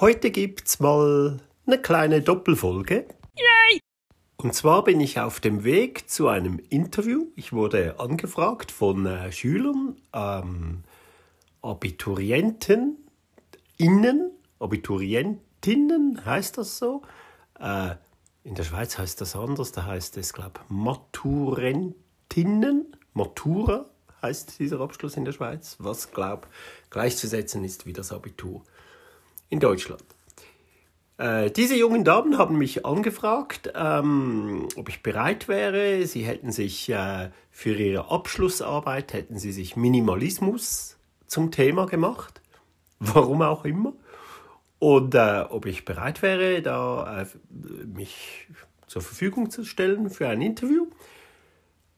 Heute gibt's mal eine kleine Doppelfolge. Yay! Und zwar bin ich auf dem Weg zu einem Interview. Ich wurde angefragt von äh, Schülern, ähm, Abiturienten, Innen, Abiturientinnen heißt das so. Äh, in der Schweiz heißt das anders, da heißt es, glaube ich, Maturentinnen, Matura heißt dieser Abschluss in der Schweiz, was, glaube gleichzusetzen ist wie das Abitur in Deutschland. Äh, diese jungen Damen haben mich angefragt, ähm, ob ich bereit wäre. Sie hätten sich äh, für ihre Abschlussarbeit hätten sie sich Minimalismus zum Thema gemacht, warum auch immer, und äh, ob ich bereit wäre, da äh, mich zur Verfügung zu stellen für ein Interview.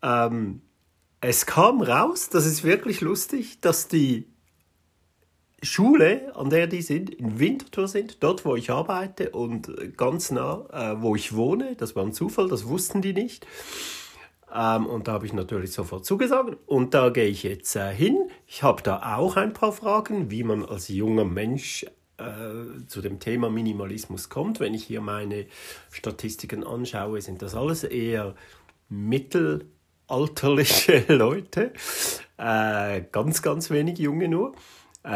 Ähm, es kam raus, das ist wirklich lustig, dass die Schule, an der die sind, in Winterthur sind, dort, wo ich arbeite und ganz nah, äh, wo ich wohne. Das war ein Zufall, das wussten die nicht. Ähm, und da habe ich natürlich sofort zugesagt. Und da gehe ich jetzt äh, hin. Ich habe da auch ein paar Fragen, wie man als junger Mensch äh, zu dem Thema Minimalismus kommt. Wenn ich hier meine Statistiken anschaue, sind das alles eher mittelalterliche Leute. Äh, ganz, ganz wenig junge nur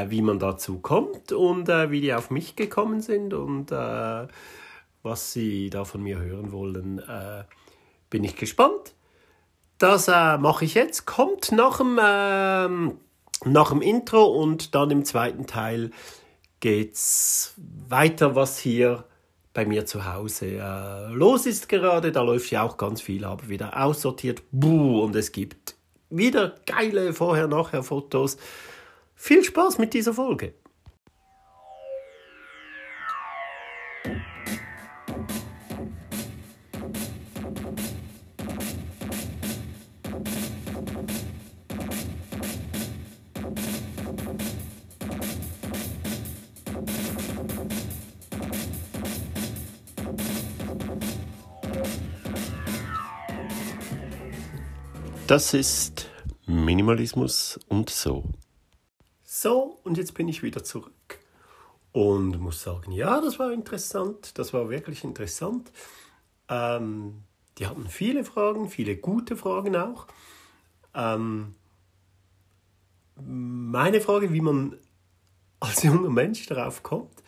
wie man dazu kommt und äh, wie die auf mich gekommen sind und äh, was sie da von mir hören wollen, äh, bin ich gespannt. Das äh, mache ich jetzt. Kommt nach dem, ähm, nach dem Intro und dann im zweiten Teil geht's weiter, was hier bei mir zu Hause äh, los ist gerade. Da läuft ja auch ganz viel, aber wieder aussortiert. Buh, und es gibt wieder geile Vorher-Nachher-Fotos. Viel Spaß mit dieser Folge! Das ist Minimalismus und so. So, und jetzt bin ich wieder zurück und muss sagen, ja, das war interessant, das war wirklich interessant. Ähm, die hatten viele Fragen, viele gute Fragen auch. Ähm, meine Frage, wie man als junger Mensch darauf kommt,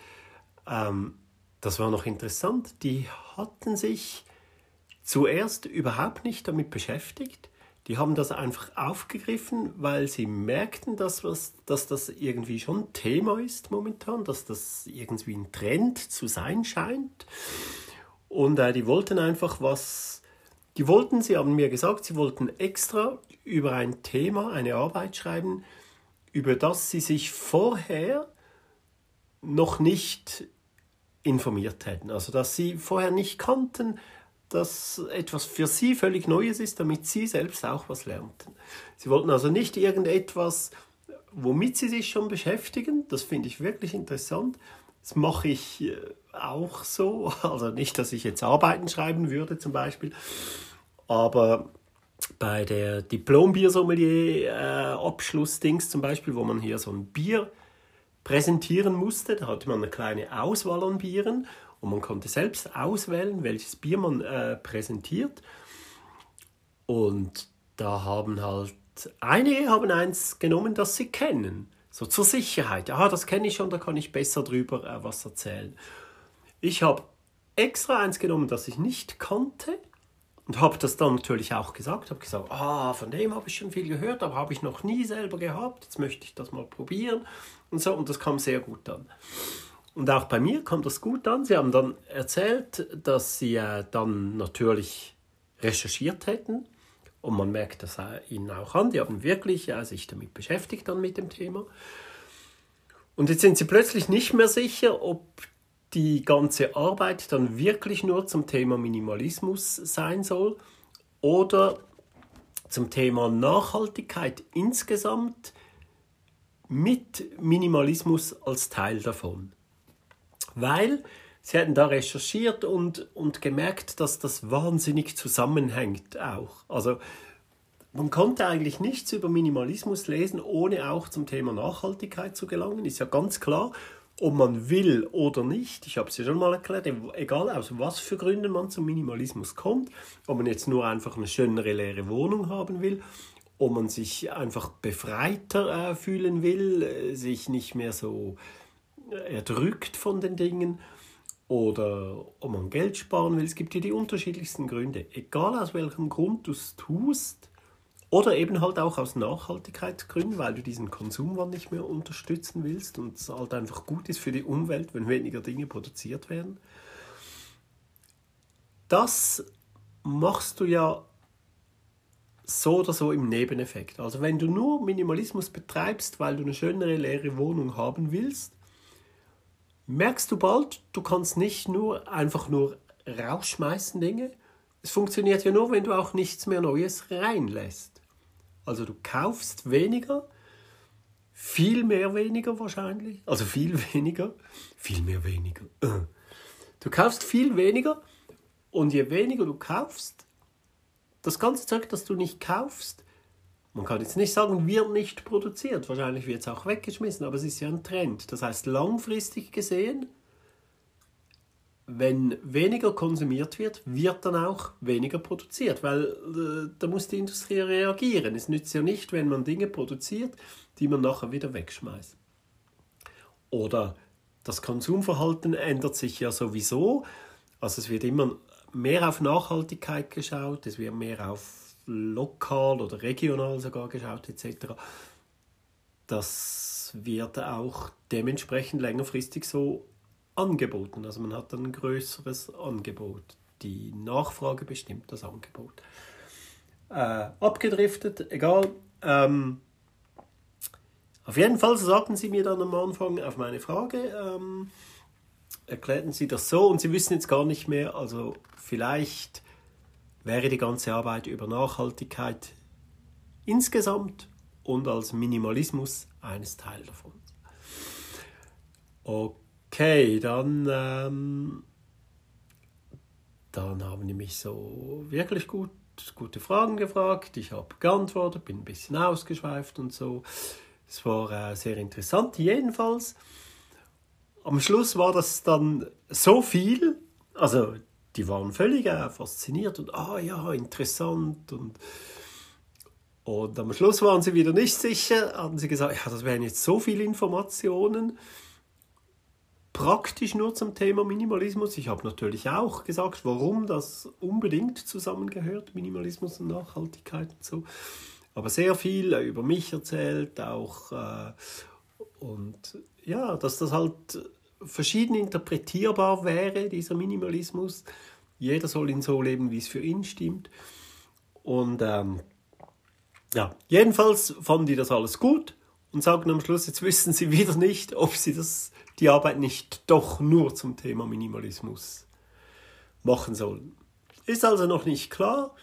ähm, das war noch interessant. Die hatten sich zuerst überhaupt nicht damit beschäftigt die haben das einfach aufgegriffen, weil sie merkten, dass, was, dass das irgendwie schon Thema ist momentan, dass das irgendwie ein Trend zu sein scheint. Und äh, die wollten einfach was, die wollten, sie haben mir gesagt, sie wollten extra über ein Thema eine Arbeit schreiben, über das sie sich vorher noch nicht informiert hätten. Also dass sie vorher nicht kannten, dass etwas für sie völlig Neues ist, damit sie selbst auch was lernten. Sie wollten also nicht irgendetwas, womit sie sich schon beschäftigen. Das finde ich wirklich interessant. Das mache ich äh, auch so. Also nicht, dass ich jetzt Arbeiten schreiben würde zum Beispiel, aber bei der Diplom-Biersommelier-Abschlussdings zum Beispiel, wo man hier so ein Bier präsentieren musste, da hatte man eine kleine Auswahl an Bieren und man konnte selbst auswählen, welches Bier man äh, präsentiert. Und da haben halt einige haben eins genommen, das sie kennen. So zur Sicherheit. Ja, das kenne ich schon, da kann ich besser drüber äh, was erzählen. Ich habe extra eins genommen, das ich nicht kannte und habe das dann natürlich auch gesagt. Habe gesagt, ah, von dem habe ich schon viel gehört, aber habe ich noch nie selber gehabt. Jetzt möchte ich das mal probieren und so. Und das kam sehr gut an. Und auch bei mir kam das gut an. Sie haben dann erzählt, dass sie äh, dann natürlich recherchiert hätten. Und man merkt das ihnen auch an. Die haben wirklich äh, sich damit beschäftigt dann mit dem Thema. Und jetzt sind sie plötzlich nicht mehr sicher, ob die ganze Arbeit dann wirklich nur zum Thema Minimalismus sein soll oder zum Thema Nachhaltigkeit insgesamt mit Minimalismus als Teil davon weil sie hätten da recherchiert und, und gemerkt, dass das wahnsinnig zusammenhängt auch. Also man konnte eigentlich nichts über Minimalismus lesen, ohne auch zum Thema Nachhaltigkeit zu gelangen, ist ja ganz klar. ob man will oder nicht, ich habe es ja schon mal erklärt, egal aus was für Gründen man zum Minimalismus kommt, ob man jetzt nur einfach eine schönere leere Wohnung haben will, ob man sich einfach befreiter äh, fühlen will, äh, sich nicht mehr so erdrückt von den Dingen oder ob man Geld sparen will. Es gibt hier die unterschiedlichsten Gründe. Egal aus welchem Grund du es tust, oder eben halt auch aus Nachhaltigkeitsgründen, weil du diesen Konsumwandel nicht mehr unterstützen willst und es halt einfach gut ist für die Umwelt, wenn weniger Dinge produziert werden. Das machst du ja so oder so im Nebeneffekt. Also wenn du nur Minimalismus betreibst, weil du eine schönere leere Wohnung haben willst, merkst du bald, du kannst nicht nur einfach nur rausschmeißen Dinge. Es funktioniert ja nur, wenn du auch nichts mehr Neues reinlässt. Also du kaufst weniger, viel mehr weniger wahrscheinlich, also viel weniger, viel mehr weniger. Du kaufst viel weniger und je weniger du kaufst, das ganze Zeug, das du nicht kaufst, man kann jetzt nicht sagen, wird nicht produziert. Wahrscheinlich wird es auch weggeschmissen, aber es ist ja ein Trend. Das heißt, langfristig gesehen wenn weniger konsumiert wird, wird dann auch weniger produziert, weil äh, da muss die Industrie reagieren. Es nützt ja nicht, wenn man Dinge produziert, die man nachher wieder wegschmeißt. Oder das Konsumverhalten ändert sich ja sowieso. Also es wird immer mehr auf Nachhaltigkeit geschaut, es wird mehr auf lokal oder regional sogar geschaut etc. Das wird auch dementsprechend längerfristig so angeboten. Also man hat dann ein größeres Angebot. Die Nachfrage bestimmt das Angebot. Äh, abgedriftet, egal. Ähm, auf jeden Fall sagten sie mir dann am Anfang auf meine Frage, ähm, erklärten sie das so und sie wissen jetzt gar nicht mehr, also vielleicht wäre die ganze Arbeit über Nachhaltigkeit insgesamt und als Minimalismus eines Teil davon. Okay. Dann, ähm, dann haben die mich so wirklich gut, gute Fragen gefragt. Ich habe geantwortet, bin ein bisschen ausgeschweift und so. Es war äh, sehr interessant. Jedenfalls, am Schluss war das dann so viel, also die waren völlig äh, fasziniert und ah ja, interessant und und am Schluss waren sie wieder nicht sicher, haben sie gesagt, ja, das wären jetzt so viele Informationen praktisch nur zum Thema Minimalismus. Ich habe natürlich auch gesagt, warum das unbedingt zusammengehört, Minimalismus und Nachhaltigkeit und so. Aber sehr viel über mich erzählt, auch äh, und ja, dass das halt verschieden interpretierbar wäre, dieser Minimalismus. Jeder soll ihn so leben, wie es für ihn stimmt. Und ähm, ja, jedenfalls fanden die das alles gut und sagen am Schluss, jetzt wissen sie wieder nicht, ob sie das die Arbeit nicht doch nur zum Thema Minimalismus machen sollen. Ist also noch nicht klar.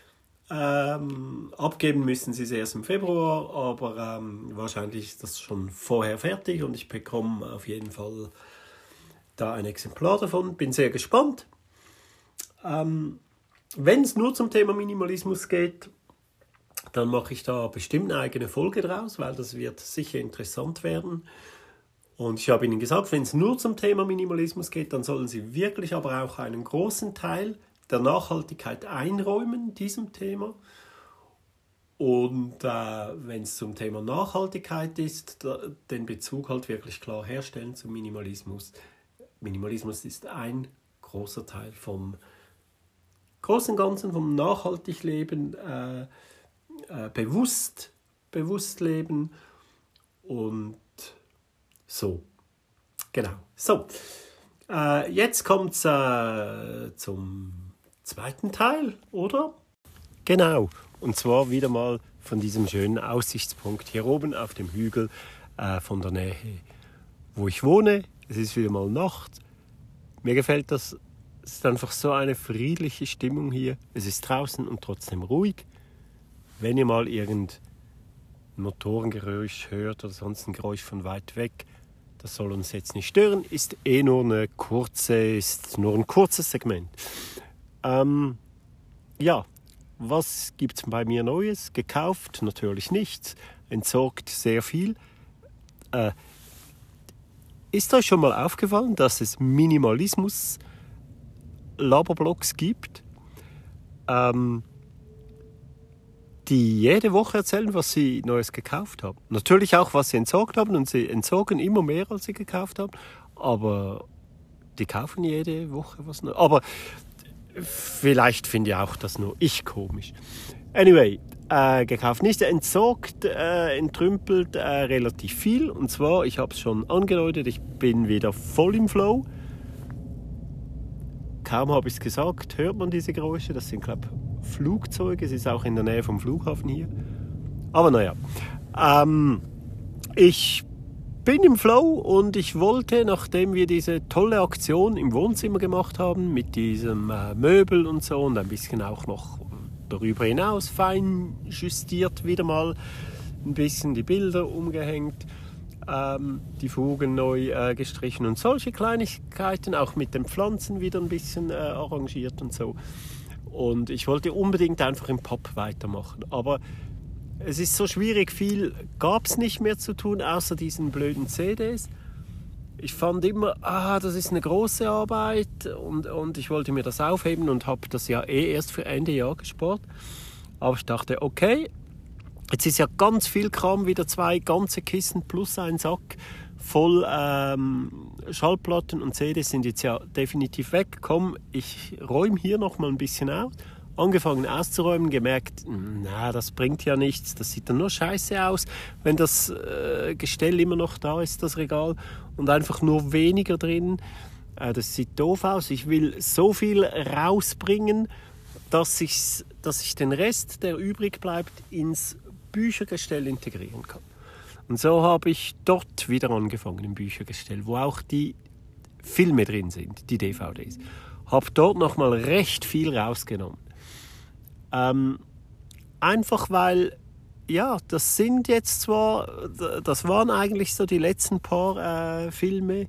Ähm, abgeben müssen sie es erst im Februar, aber ähm, wahrscheinlich ist das schon vorher fertig und ich bekomme auf jeden Fall da ein Exemplar davon. Bin sehr gespannt. Ähm, Wenn es nur zum Thema Minimalismus geht, dann mache ich da bestimmt eine eigene Folge draus, weil das wird sicher interessant werden. Und ich habe Ihnen gesagt, wenn es nur zum Thema Minimalismus geht, dann sollen Sie wirklich aber auch einen großen Teil der Nachhaltigkeit einräumen, diesem Thema. Und äh, wenn es zum Thema Nachhaltigkeit ist, da, den Bezug halt wirklich klar herstellen zum Minimalismus. Minimalismus ist ein großer Teil vom großen Ganzen, vom nachhaltig Leben, äh, äh, bewusst, bewusst leben und so, genau. So, äh, jetzt kommt es äh, zum zweiten Teil, oder? Genau, und zwar wieder mal von diesem schönen Aussichtspunkt hier oben auf dem Hügel äh, von der Nähe, wo ich wohne. Es ist wieder mal Nacht. Mir gefällt das. Es ist einfach so eine friedliche Stimmung hier. Es ist draußen und trotzdem ruhig. Wenn ihr mal irgendein Motorengeräusch hört oder sonst ein Geräusch von weit weg, das soll uns jetzt nicht stören, ist eh nur eine kurze, ist nur ein kurzes Segment. Ähm, ja, was gibt es bei mir Neues? Gekauft natürlich nichts, entsorgt sehr viel. Äh, ist euch schon mal aufgefallen, dass es Minimalismus Laberblogs gibt, ähm, die jede Woche erzählen, was sie Neues gekauft haben. Natürlich auch, was sie entsorgt haben und sie entsorgen immer mehr, als sie gekauft haben. Aber die kaufen jede Woche was Neues. Aber vielleicht finde ich auch das nur ich komisch. Anyway, äh, gekauft nicht, entsorgt, äh, entrümpelt äh, relativ viel. Und zwar, ich habe es schon angedeutet, ich bin wieder voll im Flow. Kaum habe ich es gesagt, hört man diese Geräusche. Das sind, glaube ich, Flugzeuge. Es ist auch in der Nähe vom Flughafen hier. Aber naja. Ähm, ich bin im Flow und ich wollte, nachdem wir diese tolle Aktion im Wohnzimmer gemacht haben, mit diesem äh, Möbel und so und ein bisschen auch noch darüber hinaus fein justiert, wieder mal ein bisschen die Bilder umgehängt, ähm, die Fugen neu äh, gestrichen und solche Kleinigkeiten, auch mit den Pflanzen wieder ein bisschen äh, arrangiert und so. Und ich wollte unbedingt einfach im Pop weitermachen. Aber es ist so schwierig, viel gab es nicht mehr zu tun, außer diesen blöden CDs. Ich fand immer, ah, das ist eine große Arbeit und, und ich wollte mir das aufheben und habe das ja eh erst für Ende Jahr gespart. Aber ich dachte, okay, Jetzt ist ja ganz viel Kram, wieder zwei ganze Kissen plus ein Sack voll ähm, Schallplatten und CDs sind jetzt ja definitiv weg. Komm, ich räume hier noch mal ein bisschen aus. Angefangen auszuräumen, gemerkt, na, das bringt ja nichts, das sieht dann nur scheiße aus, wenn das äh, Gestell immer noch da ist, das Regal, und einfach nur weniger drin. Äh, das sieht doof aus. Ich will so viel rausbringen, dass ich, dass ich den Rest, der übrig bleibt, ins Büchergestell integrieren kann. Und so habe ich dort wieder angefangen im Büchergestell, wo auch die Filme drin sind, die DVDs. Habe dort nochmal recht viel rausgenommen. Ähm, einfach weil, ja, das sind jetzt zwar, das waren eigentlich so die letzten paar äh, Filme,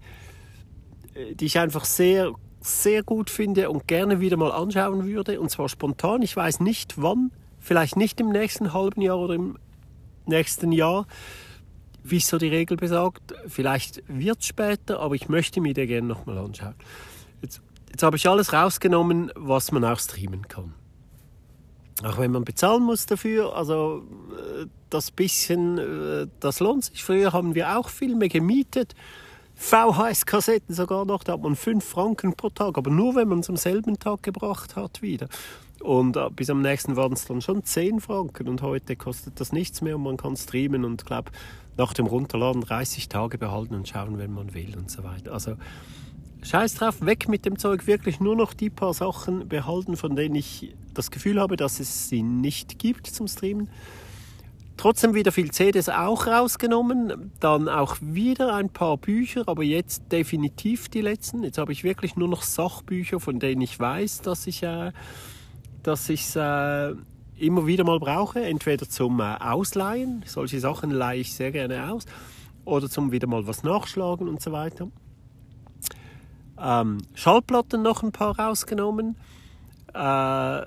äh, die ich einfach sehr, sehr gut finde und gerne wieder mal anschauen würde. Und zwar spontan. Ich weiß nicht wann Vielleicht nicht im nächsten halben Jahr oder im nächsten Jahr, wie es so die Regel besagt. Vielleicht wird es später, aber ich möchte mir den gerne nochmal anschauen. Jetzt, jetzt habe ich alles rausgenommen, was man auch streamen kann. Auch wenn man bezahlen muss dafür, also äh, das bisschen, äh, das lohnt sich. Früher haben wir auch Filme gemietet, VHS-Kassetten sogar noch, da hat man 5 Franken pro Tag, aber nur wenn man es am selben Tag gebracht hat wieder. Und äh, bis am nächsten waren es dann schon 10 Franken und heute kostet das nichts mehr und man kann streamen und glaube nach dem Runterladen 30 Tage behalten und schauen, wenn man will und so weiter. Also scheiß drauf, weg mit dem Zeug, wirklich nur noch die paar Sachen behalten, von denen ich das Gefühl habe, dass es sie nicht gibt zum Streamen. Trotzdem wieder viel CDs auch rausgenommen, dann auch wieder ein paar Bücher, aber jetzt definitiv die letzten. Jetzt habe ich wirklich nur noch Sachbücher, von denen ich weiß, dass ich äh, es äh, immer wieder mal brauche, entweder zum äh, Ausleihen, solche Sachen leihe ich sehr gerne aus, oder zum wieder mal was nachschlagen und so weiter. Ähm, Schallplatten noch ein paar rausgenommen. Äh,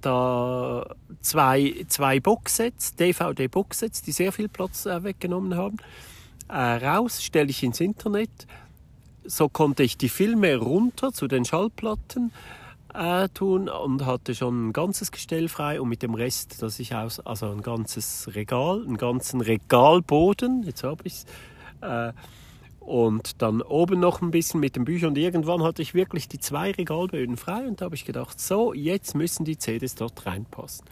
da zwei, zwei Boxsets, DVD-Boxsets, die sehr viel Platz äh, weggenommen haben. Äh, raus, stelle ich ins Internet. So konnte ich die Filme runter zu den Schallplatten äh, tun und hatte schon ein ganzes Gestell frei und mit dem Rest, dass ich aus, also ein ganzes Regal, einen ganzen Regalboden, jetzt habe ich es, äh, und dann oben noch ein bisschen mit den Büchern und irgendwann hatte ich wirklich die zwei Regalböden frei und da habe ich gedacht, so, jetzt müssen die CDs dort reinpassen.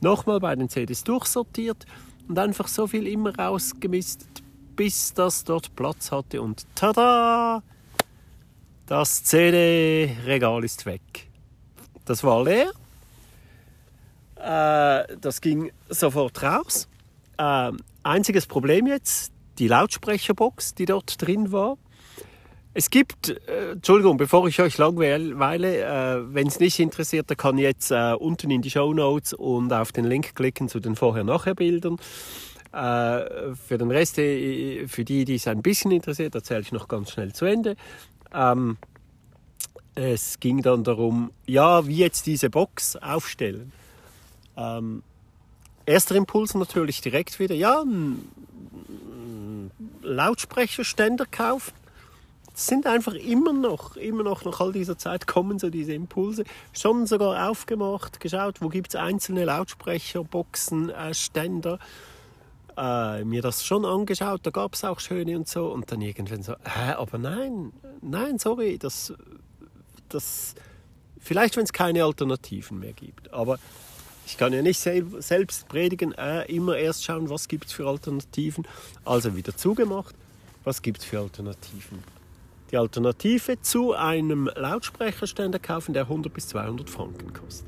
Nochmal bei den CDs durchsortiert und einfach so viel immer rausgemistet, bis das dort Platz hatte und tada! Das CD-Regal ist weg. Das war leer. Äh, das ging sofort raus. Äh, einziges Problem jetzt, die Lautsprecherbox, die dort drin war. Es gibt, äh, Entschuldigung, bevor ich euch langweile, äh, wenn es nicht interessiert, der kann jetzt äh, unten in die Show Notes und auf den Link klicken zu den Vorher-Nachher-Bildern. Äh, für den Rest, äh, für die, die es ein bisschen interessiert, erzähle ich noch ganz schnell zu Ende. Ähm, es ging dann darum, ja, wie jetzt diese Box aufstellen. Ähm, erster Impuls natürlich direkt wieder, ja, Lautsprecherständer kaufen. es sind einfach immer noch, immer noch nach all dieser Zeit kommen so diese Impulse. Schon sogar aufgemacht, geschaut, wo gibt es einzelne Lautsprecher, Boxen, äh, Ständer. Äh, mir das schon angeschaut, da gab es auch schöne und so. Und dann irgendwann so, hä, aber nein, nein, sorry, das, das vielleicht, wenn es keine Alternativen mehr gibt. Aber ich kann ja nicht sel selbst predigen, äh, immer erst schauen, was gibt es für Alternativen. Also wieder zugemacht, was gibt es für Alternativen. Die Alternative zu einem Lautsprecherständer kaufen, der 100 bis 200 Franken kostet.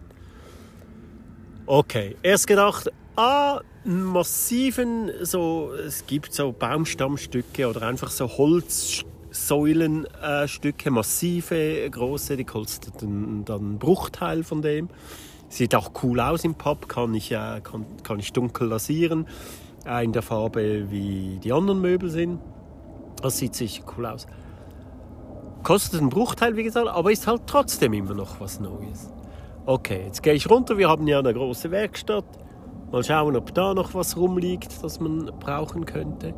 Okay, erst gedacht, ah, massiven, so, es gibt so Baumstammstücke oder einfach so Holzsäulenstücke, äh, massive, große, die kosten dann einen Bruchteil von dem. Sieht auch cool aus im Pub, kann ich, äh, kann, kann ich dunkel lasieren, äh, in der Farbe wie die anderen Möbel sind. Das sieht sicher cool aus. Kostet einen Bruchteil, wie gesagt, aber ist halt trotzdem immer noch was Neues. Okay, jetzt gehe ich runter. Wir haben ja eine große Werkstatt. Mal schauen, ob da noch was rumliegt, das man brauchen könnte.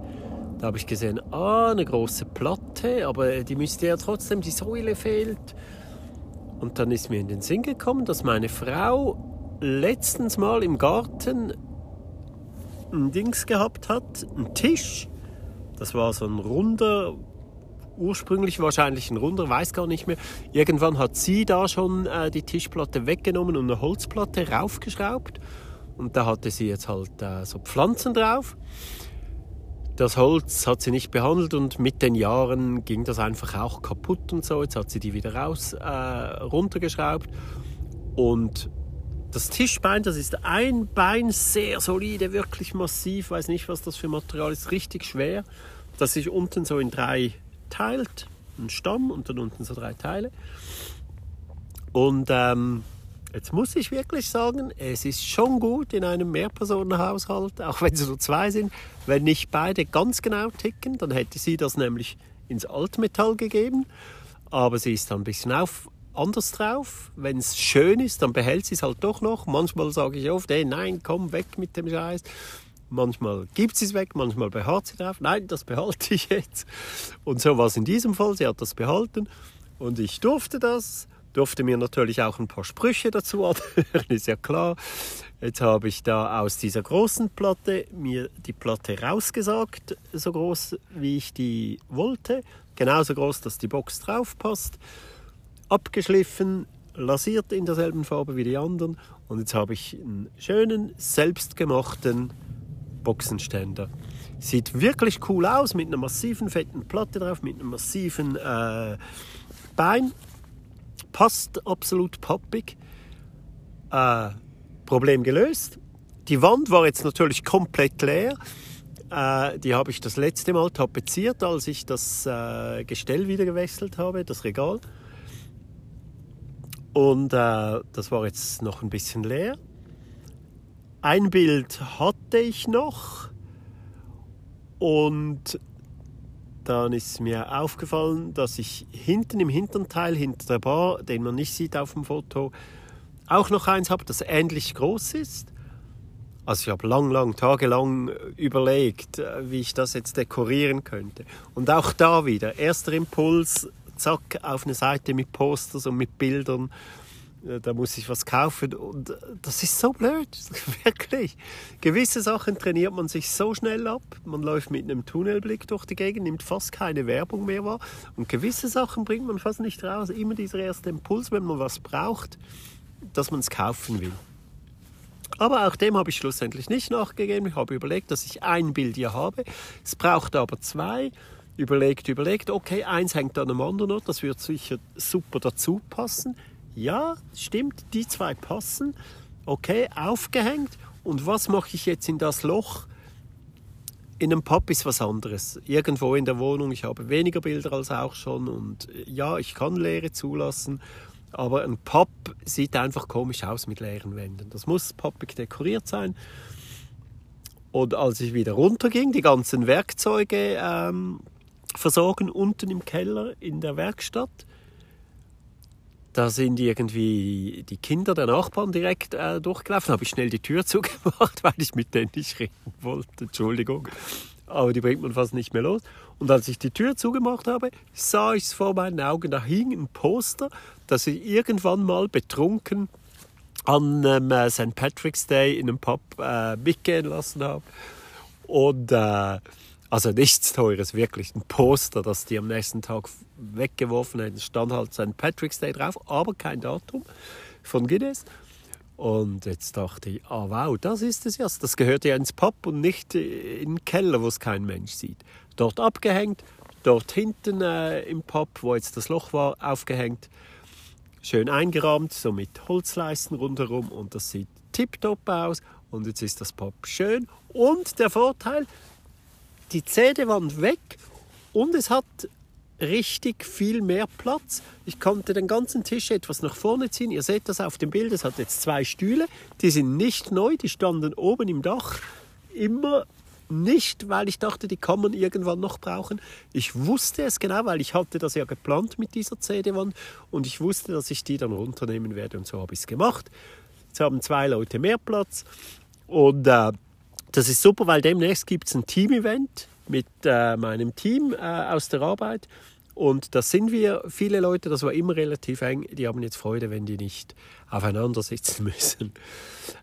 Da habe ich gesehen, ah, eine große Platte, aber die müsste ja trotzdem, die Säule fehlt. Und dann ist mir in den Sinn gekommen, dass meine Frau letztens mal im Garten ein Dings gehabt hat, einen Tisch. Das war so ein runder ursprünglich wahrscheinlich ein runder, weiß gar nicht mehr. Irgendwann hat sie da schon äh, die Tischplatte weggenommen und eine Holzplatte raufgeschraubt. Und da hatte sie jetzt halt äh, so Pflanzen drauf. Das Holz hat sie nicht behandelt und mit den Jahren ging das einfach auch kaputt und so. Jetzt hat sie die wieder raus äh, runtergeschraubt. Und das Tischbein, das ist ein Bein, sehr solide, wirklich massiv, weiß nicht, was das für Material ist, richtig schwer. Das sich unten so in drei teilt, ein Stamm und dann unten so drei Teile. Und ähm, jetzt muss ich wirklich sagen, es ist schon gut in einem Mehrpersonenhaushalt, auch wenn sie nur zwei sind, wenn nicht beide ganz genau ticken, dann hätte sie das nämlich ins Altmetall gegeben. Aber sie ist dann ein bisschen auf, anders drauf. Wenn es schön ist, dann behält sie es halt doch noch. Manchmal sage ich oft, hey, nein, komm weg mit dem Scheiß. Manchmal gibt sie es weg, manchmal beharrt sie drauf. Nein, das behalte ich jetzt. Und so war es in diesem Fall. Sie hat das behalten und ich durfte das. Durfte mir natürlich auch ein paar Sprüche dazu anhören, ist ja klar. Jetzt habe ich da aus dieser großen Platte mir die Platte rausgesagt, so groß wie ich die wollte. Genauso groß, dass die Box drauf passt. Abgeschliffen, lasiert in derselben Farbe wie die anderen. Und jetzt habe ich einen schönen, selbstgemachten Boxenständer. Sieht wirklich cool aus mit einer massiven fetten Platte drauf, mit einem massiven äh, Bein. Passt absolut pappig. Äh, Problem gelöst. Die Wand war jetzt natürlich komplett leer. Äh, die habe ich das letzte Mal tapeziert, als ich das äh, Gestell wieder gewechselt habe, das Regal. Und äh, das war jetzt noch ein bisschen leer. Ein Bild hatte ich noch und dann ist mir aufgefallen, dass ich hinten im hinteren Teil, hinter der Bar, den man nicht sieht auf dem Foto, auch noch eins habe, das ähnlich groß ist. Also ich habe lang, lang, tagelang überlegt, wie ich das jetzt dekorieren könnte. Und auch da wieder, erster Impuls, zack, auf eine Seite mit Posters und mit Bildern da muss ich was kaufen und äh, das ist so blöd, wirklich. Gewisse Sachen trainiert man sich so schnell ab, man läuft mit einem Tunnelblick durch die Gegend, nimmt fast keine Werbung mehr wahr und gewisse Sachen bringt man fast nicht raus. Immer dieser erste Impuls, wenn man was braucht, dass man es kaufen will. Aber auch dem habe ich schlussendlich nicht nachgegeben. Ich habe überlegt, dass ich ein Bild hier habe. Es braucht aber zwei. Überlegt, überlegt, okay, eins hängt an einem anderen, das wird sicher super dazu passen ja, stimmt, die zwei passen. Okay, aufgehängt. Und was mache ich jetzt in das Loch? In einem Pub ist was anderes. Irgendwo in der Wohnung, ich habe weniger Bilder als auch schon. Und ja, ich kann Leere zulassen. Aber ein Pub sieht einfach komisch aus mit leeren Wänden. Das muss poppig dekoriert sein. Und als ich wieder runterging, die ganzen Werkzeuge ähm, versorgen unten im Keller in der Werkstatt, da sind irgendwie die Kinder der Nachbarn direkt äh, durchgelaufen. habe ich schnell die Tür zugemacht, weil ich mit denen nicht reden wollte. Entschuldigung. aber die bringt man fast nicht mehr los. Und als ich die Tür zugemacht habe, sah ich es vor meinen Augen. Da hing ein Poster, das ich irgendwann mal betrunken an ähm, äh, St. Patrick's Day in einem Pub äh, mitgehen lassen habe. Und äh, also nichts Teures, wirklich ein Poster, das die am nächsten Tag weggeworfen hätten. stand halt St. Patrick's Day drauf, aber kein Datum von Guinness. Und jetzt dachte ich, ah wow, das ist es ja. Das gehört ja ins Pub und nicht in den Keller, wo es kein Mensch sieht. Dort abgehängt, dort hinten äh, im Pub, wo jetzt das Loch war, aufgehängt. Schön eingerahmt, so mit Holzleisten rundherum und das sieht tiptop aus. Und jetzt ist das Pub schön. Und der Vorteil, die Zähnewand weg und es hat richtig viel mehr Platz. Ich konnte den ganzen Tisch etwas nach vorne ziehen. Ihr seht das auf dem Bild. Es hat jetzt zwei Stühle. Die sind nicht neu. Die standen oben im Dach. Immer nicht, weil ich dachte, die kann man irgendwann noch brauchen. Ich wusste es genau, weil ich hatte das ja geplant mit dieser CD-Wand und ich wusste, dass ich die dann runternehmen werde und so habe ich es gemacht. Jetzt haben zwei Leute mehr Platz und äh, das ist super, weil demnächst gibt es ein Team-Event mit äh, meinem Team äh, aus der Arbeit. Und das sind wir, viele Leute, das war immer relativ eng, die haben jetzt Freude, wenn die nicht aufeinander sitzen müssen.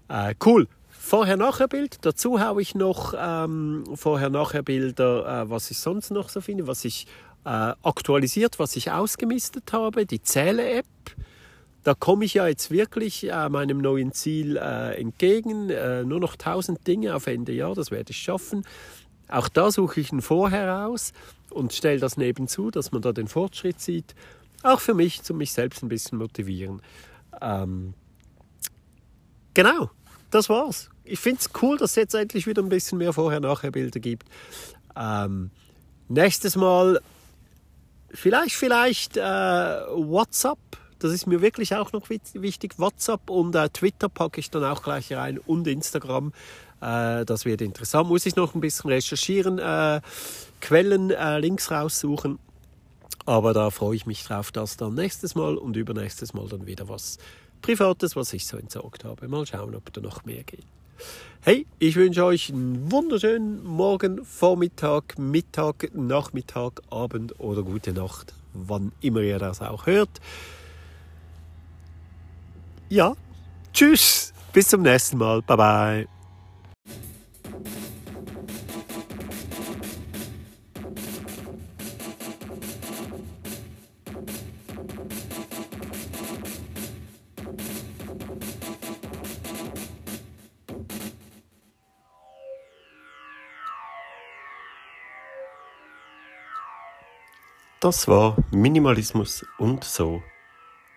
Äh, cool. Vorher-Nachher-Bild. Dazu habe ich noch ähm, Vorher-Nachher-Bilder, äh, was ich sonst noch so finde, was ich äh, aktualisiert, was ich ausgemistet habe. Die Zähle-App. Da komme ich ja jetzt wirklich äh, meinem neuen Ziel äh, entgegen. Äh, nur noch 1000 Dinge auf Ende Jahr, das werde ich schaffen. Auch da suche ich ein Vorher aus und stelle das nebenzu, dass man da den Fortschritt sieht. Auch für mich, zum mich selbst ein bisschen motivieren. Ähm, genau, das war's. Ich finde es cool, dass es jetzt endlich wieder ein bisschen mehr Vorher-Nachher-Bilder gibt. Ähm, nächstes Mal vielleicht, vielleicht äh, WhatsApp. Das ist mir wirklich auch noch wichtig. WhatsApp und äh, Twitter packe ich dann auch gleich rein und Instagram. Äh, das wird interessant. Muss ich noch ein bisschen recherchieren, äh, Quellen, äh, Links raussuchen. Aber da freue ich mich drauf, dass dann nächstes Mal und übernächstes Mal dann wieder was Privates, was ich so entsorgt habe. Mal schauen, ob da noch mehr geht. Hey, ich wünsche euch einen wunderschönen Morgen, Vormittag, Mittag, Nachmittag, Abend oder gute Nacht, wann immer ihr das auch hört. Ja, tschüss, bis zum nächsten Mal, bye bye. Das war Minimalismus und so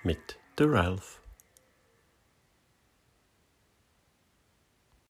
mit The Ralph.